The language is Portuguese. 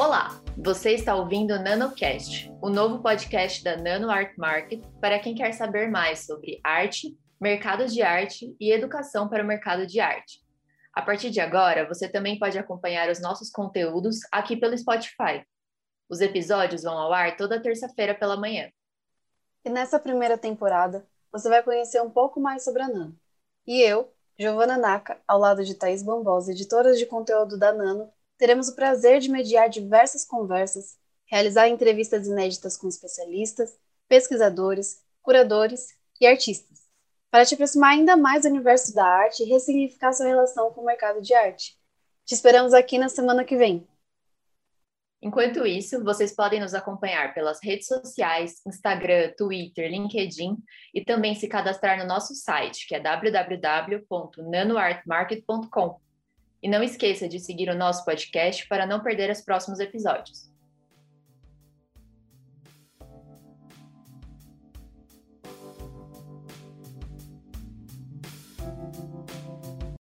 Olá, você está ouvindo o NanoCast, o novo podcast da Nano Art Market para quem quer saber mais sobre arte, mercado de arte e educação para o mercado de arte. A partir de agora, você também pode acompanhar os nossos conteúdos aqui pelo Spotify. Os episódios vão ao ar toda terça-feira pela manhã. E nessa primeira temporada, você vai conhecer um pouco mais sobre a Nano. E eu, Giovana Naka, ao lado de Thaís Bombosa, editora de conteúdo da Nano, teremos o prazer de mediar diversas conversas, realizar entrevistas inéditas com especialistas, pesquisadores, curadores e artistas, para te aproximar ainda mais do universo da arte e ressignificar sua relação com o mercado de arte. Te esperamos aqui na semana que vem. Enquanto isso, vocês podem nos acompanhar pelas redes sociais, Instagram, Twitter, LinkedIn e também se cadastrar no nosso site, que é www.nanoartmarket.com. E não esqueça de seguir o nosso podcast para não perder os próximos episódios.